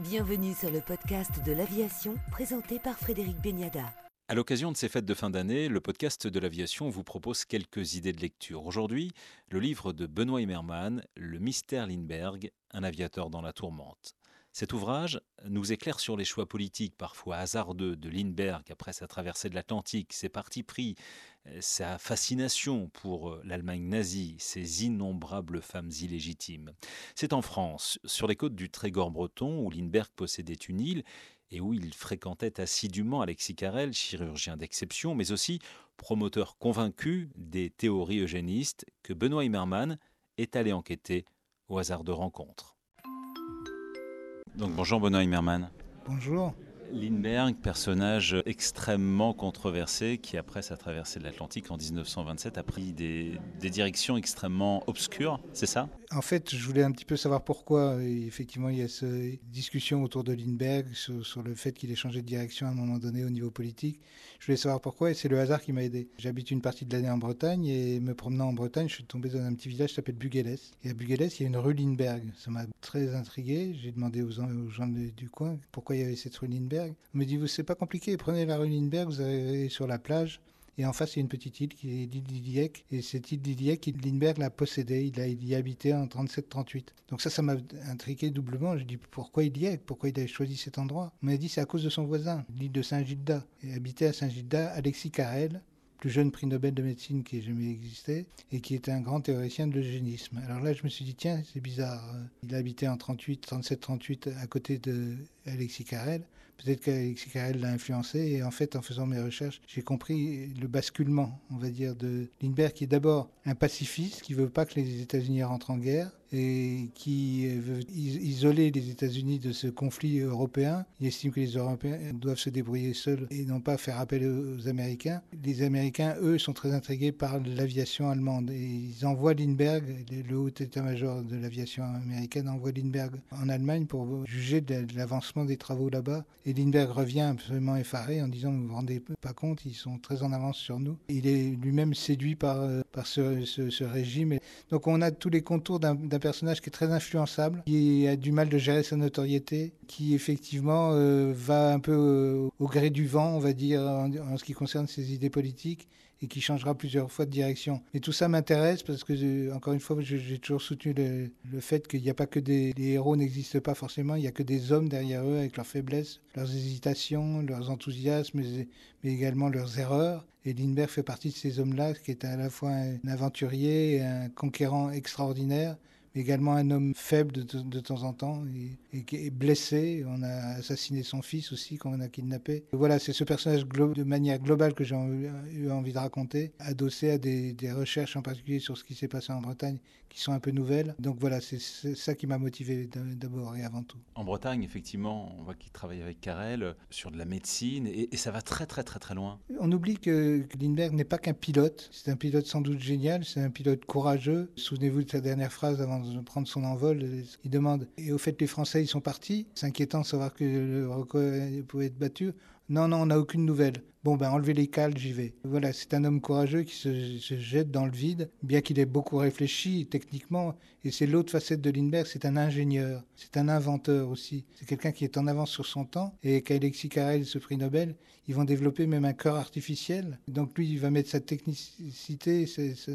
Bienvenue sur le podcast de l'aviation présenté par Frédéric Beniada. À l'occasion de ces fêtes de fin d'année, le podcast de l'aviation vous propose quelques idées de lecture. Aujourd'hui, le livre de Benoît Immermann, Le mystère Lindbergh, un aviateur dans la tourmente. Cet ouvrage nous éclaire sur les choix politiques parfois hasardeux de Lindbergh après sa traversée de l'Atlantique, ses partis pris, euh, sa fascination pour euh, l'Allemagne nazie, ses innombrables femmes illégitimes. C'est en France, sur les côtes du Trégor breton, où Lindbergh possédait une île et où il fréquentait assidûment Alexis Carrel, chirurgien d'exception, mais aussi promoteur convaincu des théories eugénistes que Benoît Immermann est allé enquêter au hasard de rencontres. Donc bonjour Benoît Immermann. Bonjour. Lindbergh, personnage extrêmement controversé qui, après sa traversée de l'Atlantique en 1927, a pris des, directions extrêmement obscures, c'est ça? En fait, je voulais un petit peu savoir pourquoi. effectivement, il y a cette discussion autour de Lindbergh sur, le fait qu'il ait changé de direction à un moment donné au niveau politique. Je voulais savoir pourquoi et c'est le hasard qui m'a aidé. J'habite une partie de l'année en Bretagne et me promenant en Bretagne, je suis tombé dans un petit village qui s'appelle Bugueles. Et à Bugueles, il y a une rue Lindbergh. Ça m'a très intrigué. J'ai demandé aux, aux gens du coin pourquoi il y avait cette rue Lindbergh. On me dit, c'est pas compliqué, prenez la rue Lindbergh, vous arrivez sur la plage. Et en face, il y a une petite île qui est l'île d'Iliec. Et cette île d'Iliec, Lindbergh l'a possédée. Il, a, y habitait en 37-38. Donc ça, ça m'a intrigué doublement. Je dis pourquoi Iliec Pourquoi il a choisi cet endroit? On m'a dit c'est à cause de son voisin, l'île de Saint-Gilda. Et habitait à Saint-Gilda Alexis Carrel, plus jeune prix Nobel de médecine qui ait jamais existé, et qui était un grand théoricien de l'eugénisme. Alors là, je me suis dit, tiens, c'est bizarre. Il habitait en 38, 37-38 à côté de Alexis Carrel. Peut-être qu'Alexis Carrel l'a influencé. Et en fait, en faisant mes recherches, j'ai compris le basculement, on va dire, de Lindbergh, qui est d'abord un pacifiste, qui veut pas que les États-Unis rentrent en guerre et qui veut isoler les États-Unis de ce conflit européen. Il estime que les Européens doivent se débrouiller seuls et non pas faire appel aux Américains. Les Américains, eux, sont très intrigués par l'aviation allemande et ils envoient Lindbergh, le haut état-major de l'aviation américaine envoie Lindbergh en Allemagne pour juger de l'avancement des travaux là-bas. Et Lindbergh revient absolument effaré en disant, vous ne vous rendez pas compte, ils sont très en avance sur nous. Il est lui-même séduit par, euh, par ce, ce, régime. Donc on a tous les contours d'un personnage qui est très influençable, qui a du mal de gérer sa notoriété, qui effectivement euh, va un peu euh, au gré du vent, on va dire, en, ce qui concerne ses idées politiques et qui changera plusieurs fois de direction. Et tout ça m'intéresse parce que, euh, encore une fois, j'ai toujours soutenu le, fait qu'il n'y a pas que des héros n'existent pas forcément, il n'y a que des hommes derrière eux avec leurs faiblesses, leurs hésitations, leurs enthousiasmes, mais également leurs erreurs. Et Lindbergh fait partie de ces hommes-là, qui est à la fois un aventurier et un conquérant extraordinaire, également un homme faible de, temps en temps qui est blessé. On a assassiné son fils aussi qu'on a kidnappé. Voilà, c'est ce personnage de manière globale que j'ai eu envie de raconter, adossé à des, recherches en particulier sur ce qui s'est passé en Bretagne qui sont un peu nouvelles. Donc voilà, c'est ça qui m'a motivé d'abord et avant tout. En Bretagne, effectivement, on voit qu'il travaille avec Carrel sur de la médecine et, ça va très très très très loin. On oublie que, que Lindbergh n'est pas qu'un pilote. C'est un pilote sans doute génial, c'est un pilote courageux. Souvenez-vous de sa dernière phrase avant de prendre son envol. Il demande Et au fait, les Français, ils sont partis C'est inquiétant de savoir que le record pouvait être battu. Non, non, on n'a aucune nouvelle. Bon, ben, enlevez les cales, j'y vais. Voilà, c'est un homme courageux qui se, jette dans le vide, bien qu'il ait beaucoup réfléchi techniquement. Et c'est l'autre facette de Lindbergh, c'est un ingénieur, c'est un inventeur aussi. C'est quelqu'un qui est en avance sur son temps. Et qu'Alexis Carrel, ce prix Nobel, ils vont développer même un cœur artificiel. Donc lui, il va mettre sa technicité,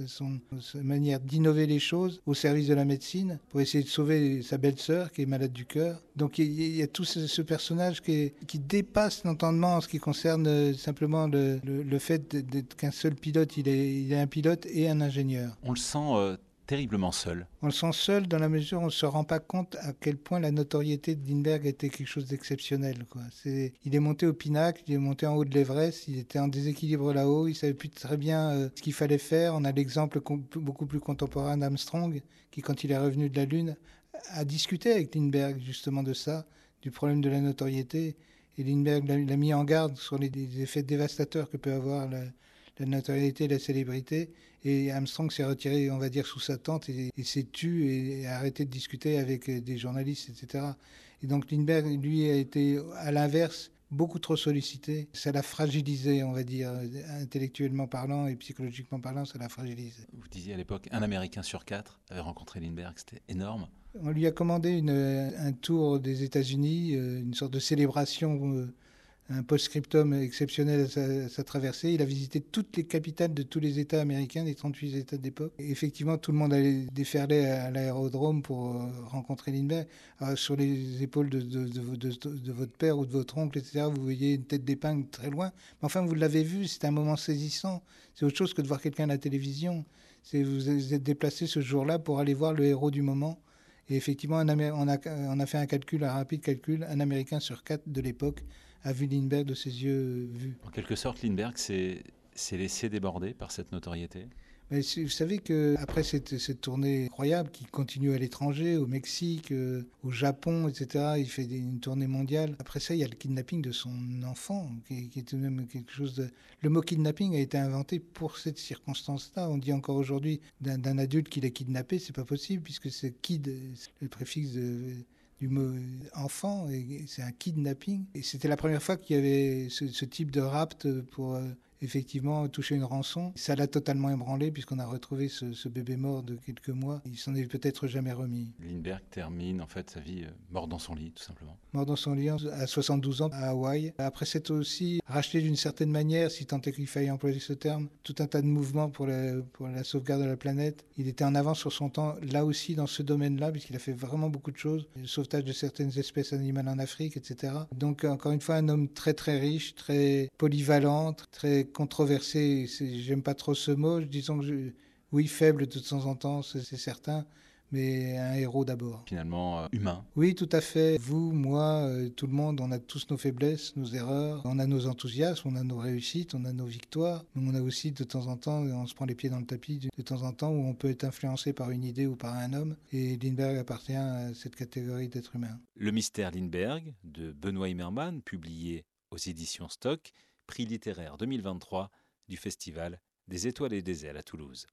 son, sa manière d'innover les choses au service de la médecine pour essayer de sauver sa belle-sœur qui est malade du cœur. Donc il y, a tout ce, personnage qui, qui dépasse l'entendement en ce qui concerne euh, simplement le, le, fait d'être qu'un seul pilote. Il est, il est un pilote et un ingénieur. On le sent euh, terriblement seul. On le sent seul dans la mesure où on ne se rend pas compte à quel point la notoriété de Lindbergh était quelque chose d'exceptionnel. Il est monté au pinacle, il est monté en haut de l'Everest, il était en déséquilibre là-haut, il savait plus très bien euh, ce qu'il fallait faire. On a l'exemple beaucoup plus contemporain d'Armstrong, qui quand il est revenu de la Lune, a discuté avec Lindbergh justement de ça, du problème de la notoriété. Et Lindbergh l'a mis en garde sur les, effets dévastateurs que peut avoir la, la notoriété et la célébrité. Et Armstrong s'est retiré, on va dire, sous sa tente et, s'est tu et a arrêté de discuter avec des journalistes, etc. Et donc Lindbergh, lui, a été à l'inverse beaucoup trop sollicité. Ça l'a fragilisé, on va dire, intellectuellement parlant et psychologiquement parlant, ça l'a fragilisé. Vous disiez à l'époque, un Américain sur quatre avait rencontré Lindbergh, c'était énorme. On lui a commandé une, un tour des États-Unis, une sorte de célébration un post-scriptum exceptionnel à sa, traversée. Il a visité toutes les capitales de tous les États américains, des 38 États d'époque. Effectivement, tout le monde allait déferler à l'aérodrome pour euh, rencontrer Lindbergh. sur les épaules de, de, votre père ou de votre oncle, etc., vous voyez une tête d'épingle très loin. Mais enfin, vous l'avez vu, c'est un moment saisissant. C'est autre chose que de voir quelqu'un à la télévision. Vous êtes déplacé ce jour-là pour aller voir le héros du moment. Et effectivement, on a, on a fait un calcul, un rapide calcul, un Américain sur quatre de l'époque a vu Lindbergh de ses yeux vus. En quelque sorte, Lindbergh s'est laissé déborder par cette notoriété mais vous savez qu'après cette, cette tournée incroyable qui continue à l'étranger, au Mexique, euh, au Japon, etc., il fait une tournée mondiale. Après ça, il y a le kidnapping de son enfant, qui, qui est tout de même quelque chose de... Le mot kidnapping a été inventé pour cette circonstance-là. On dit encore aujourd'hui d'un adulte qui l'a kidnappé, c'est pas possible, puisque c'est kid, le préfixe de du mot enfant, c'est un kidnapping. Et c'était la première fois qu'il y avait ce, ce, type de rapt pour euh, effectivement touché une rançon. Ça l'a totalement ébranlé puisqu'on a retrouvé ce, bébé mort de quelques mois. Il s'en est peut-être jamais remis. Lindbergh termine en fait sa vie euh, mort dans son lit, tout simplement. Mort dans son lit à 72 ans à Hawaï. Après s'être aussi racheté d'une certaine manière, si tant est qu'il faille employer ce terme, tout un tas de mouvements pour la, pour la sauvegarde de la planète. Il était en avance sur son temps, là aussi dans ce domaine-là, puisqu'il a fait vraiment beaucoup de choses. Le sauvetage de certaines espèces animales en Afrique, etc. Donc encore une fois, un homme très très riche, très polyvalent, très controversé, j'aime pas trop ce mot, disons que oui, faible de temps en temps, c'est certain, mais un héros d'abord. Finalement, euh, humain. Oui, tout à fait. Vous, moi, euh, tout le monde, on a tous nos faiblesses, nos erreurs, on a nos enthousiasmes, on a nos réussites, on a nos victoires, mais on a aussi de temps en temps, on se prend les pieds dans le tapis, de temps en temps où on peut être influencé par une idée ou par un homme, et Lindbergh appartient à cette catégorie d'être humain. Le mystère Lindbergh de Benoît Immermann, publié aux éditions Stock, prix littéraire 2023 du Festival des Étoiles et des Ailes à Toulouse.